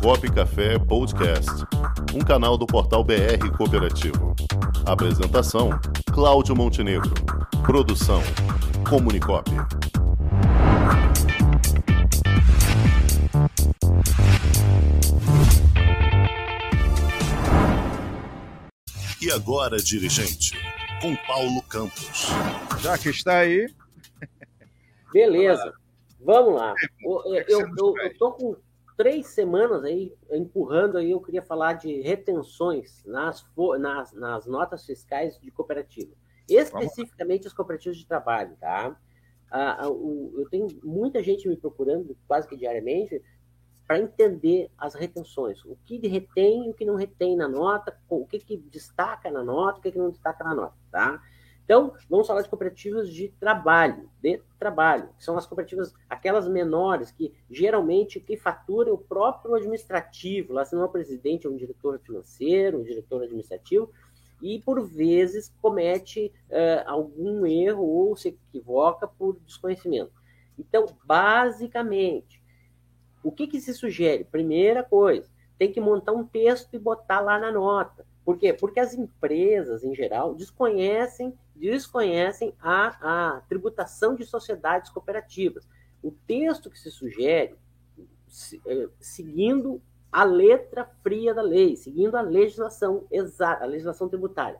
Comunicop Café Podcast, um canal do portal BR Cooperativo. Apresentação: Cláudio Montenegro. Produção: Comunicop. E agora, dirigente, com Paulo Campos. Já que está aí. Beleza. Vamos lá. Eu, eu, eu, eu tô com três semanas aí empurrando aí, eu queria falar de retenções nas, nas, nas notas fiscais de cooperativa. Especificamente as cooperativas de trabalho, tá? Ah, o, eu tenho muita gente me procurando quase que diariamente para entender as retenções, o que retém o que não retém na nota, o que, que destaca na nota, o que, que não destaca na nota, tá? Então, vamos falar de cooperativas de trabalho, de trabalho, que são as cooperativas, aquelas menores, que geralmente que fatura o próprio administrativo, lá se não é o presidente, é um diretor financeiro, um diretor administrativo, e por vezes comete uh, algum erro ou se equivoca por desconhecimento. Então, basicamente, o que, que se sugere? Primeira coisa, tem que montar um texto e botar lá na nota. Por quê? Porque as empresas, em geral, desconhecem desconhecem a, a tributação de sociedades cooperativas. O texto que se sugere, é, seguindo a letra fria da lei, seguindo a legislação exata, a legislação tributária,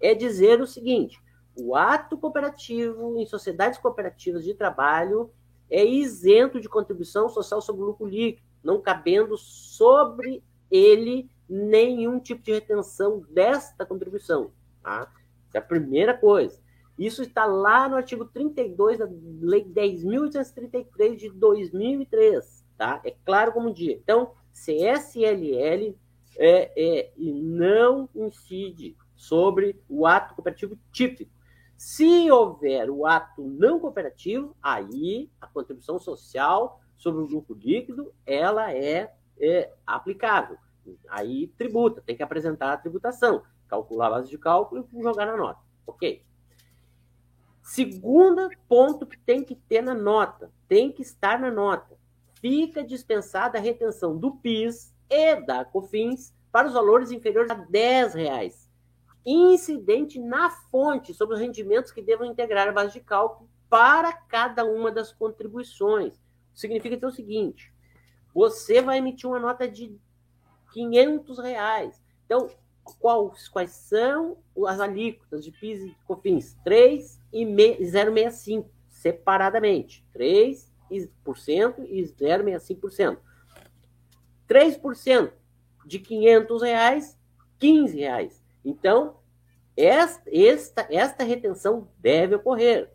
é dizer o seguinte: o ato cooperativo em sociedades cooperativas de trabalho é isento de contribuição social sobre o lucro líquido, não cabendo sobre ele nenhum tipo de retenção desta contribuição. Tá? é a primeira coisa. Isso está lá no artigo 32 da Lei 10.833 de 2003, tá? É claro como dia. Então, CSLL é, é, e não incide sobre o ato cooperativo típico. Se houver o ato não cooperativo, aí a contribuição social sobre o lucro líquido ela é, é aplicável. Aí tributa, tem que apresentar a tributação calcular a base de cálculo e jogar na nota. Ok. Segundo ponto que tem que ter na nota, tem que estar na nota. Fica dispensada a retenção do PIS e da COFINS para os valores inferiores a 10 reais. Incidente na fonte sobre os rendimentos que devam integrar a base de cálculo para cada uma das contribuições. Significa então o seguinte: você vai emitir uma nota de 500 reais. Então, quais, quais são as alíquotas de PIS e COFINS? 3 e 0,65, separadamente. 3% e 0,65%. 3% de 500 reais, 15 reais. Então, esta, esta, esta retenção deve ocorrer.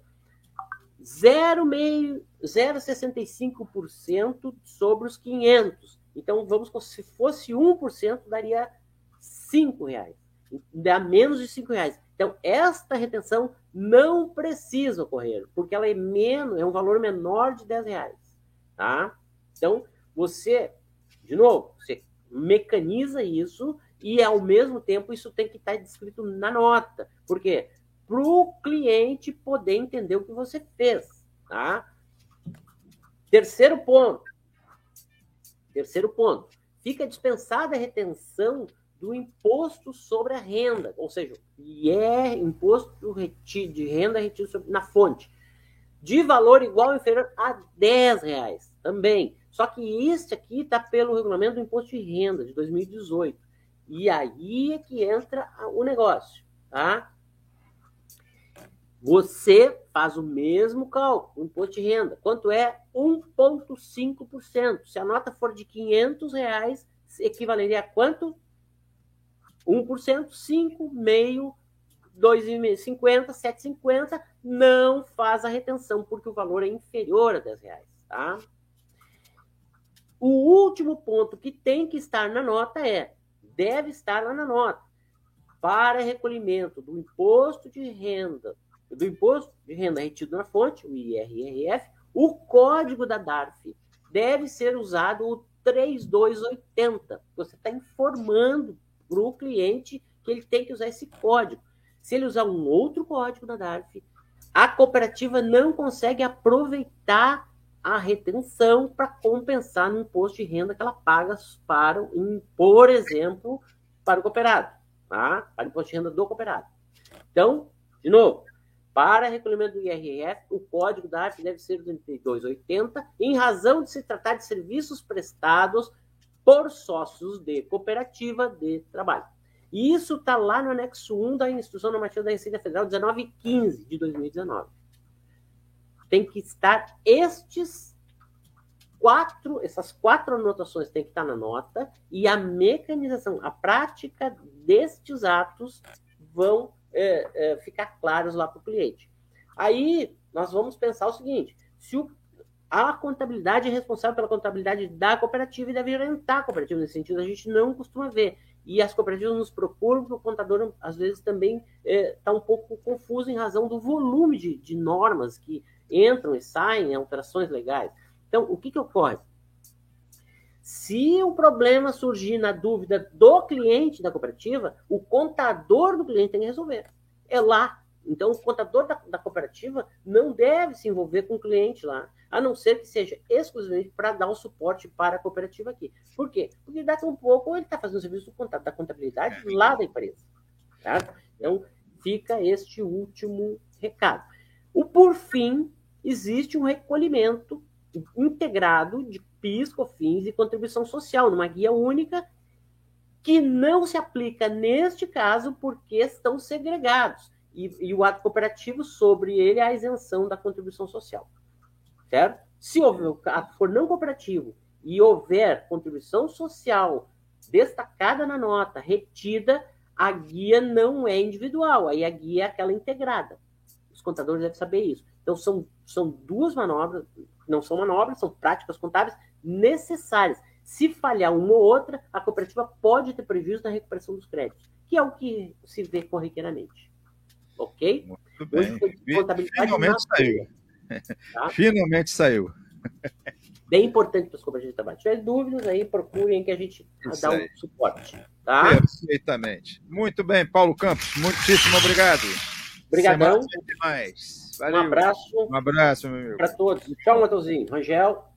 0,65% sobre os 500. Então, vamos, se fosse 1%, daria cinco reais. Dá menos de cinco reais. Então, esta retenção não precisa ocorrer, porque ela é menos, é um valor menor de 10 reais. Tá? Então, você, de novo, você mecaniza isso e, ao mesmo tempo, isso tem que estar descrito na nota. Por quê? Para o cliente poder entender o que você fez. Tá? Terceiro ponto. Terceiro ponto. Fica dispensada a retenção do imposto sobre a renda, ou seja, IR, imposto de renda retido sobre, na fonte, de valor igual ou inferior a 10 reais também. Só que este aqui está pelo regulamento do imposto de renda de 2018. E aí é que entra o negócio, tá? Você faz o mesmo cálculo, imposto de renda. Quanto é? 1,5%. Se a nota for de 500 reais, equivaleria a quanto? 1%, 5, meio, 2,50, 7,50, não faz a retenção, porque o valor é inferior a 10 reais, tá? O último ponto que tem que estar na nota é, deve estar lá na nota, para recolhimento do imposto de renda, do imposto de renda retido na fonte, o IRRF, o código da DARF deve ser usado o 3280. Você está informando para o cliente que ele tem que usar esse código. Se ele usar um outro código da DARF, a cooperativa não consegue aproveitar a retenção para compensar no imposto de renda que ela paga para, por exemplo, para o cooperado, tá? para o imposto de renda do cooperado. Então, de novo, para recolhimento do IRF, o código da ARF deve ser 3280, em razão de se tratar de serviços prestados por sócios de cooperativa de trabalho. E isso está lá no anexo 1 da Instrução Normativa da Receita Federal 1915 de 2019. Tem que estar estes quatro, essas quatro anotações tem que estar na nota e a mecanização, a prática destes atos vão é, é, ficar claros lá para o cliente. Aí nós vamos pensar o seguinte: se o a contabilidade é responsável pela contabilidade da cooperativa e deve orientar a cooperativa nesse sentido. A gente não costuma ver. E as cooperativas nos procuram, porque o contador, às vezes, também está é, tá um pouco confuso em razão do volume de, de, normas que entram e saem, alterações legais. Então, o que, que ocorre? Se o problema surgir na dúvida do cliente da cooperativa, o contador do cliente tem que resolver. É lá. Então, o contador da, da cooperativa não deve se envolver com o cliente lá a não ser que seja exclusivamente para dar o suporte para a cooperativa aqui. Por quê? Porque daqui a um pouco ele está fazendo o serviço da contabilidade é, lá da empresa. Tá? Então, fica este último recado. O por fim, existe um recolhimento integrado de PIS, COFINS e contribuição social, numa guia única, que não se aplica neste caso porque estão segregados. E, e o ato cooperativo, sobre ele, a isenção da contribuição social certo? Se houver, for não cooperativo e houver contribuição social destacada na nota, retida, a guia não é individual, aí a guia é aquela integrada. Os contadores devem saber isso. Então, são, são duas manobras, não são manobras, são práticas contábeis necessárias. Se falhar uma ou outra, a cooperativa pode ter prejuízo na recuperação dos créditos, que é o que se vê corriqueiramente. Ok? Muito bem. Finalmente saiu. Tá? Finalmente saiu. Bem importante para as cooperativas de trabalho. Se tiver dúvidas aí, procurem que a gente Isso dá um suporte. Tá? Perfeitamente. Muito bem, Paulo Campos. Muitíssimo obrigado. Obrigadão. Um abraço. Um abraço, meu amigo. Para todos. Tchau, Matheusinho. Rangel.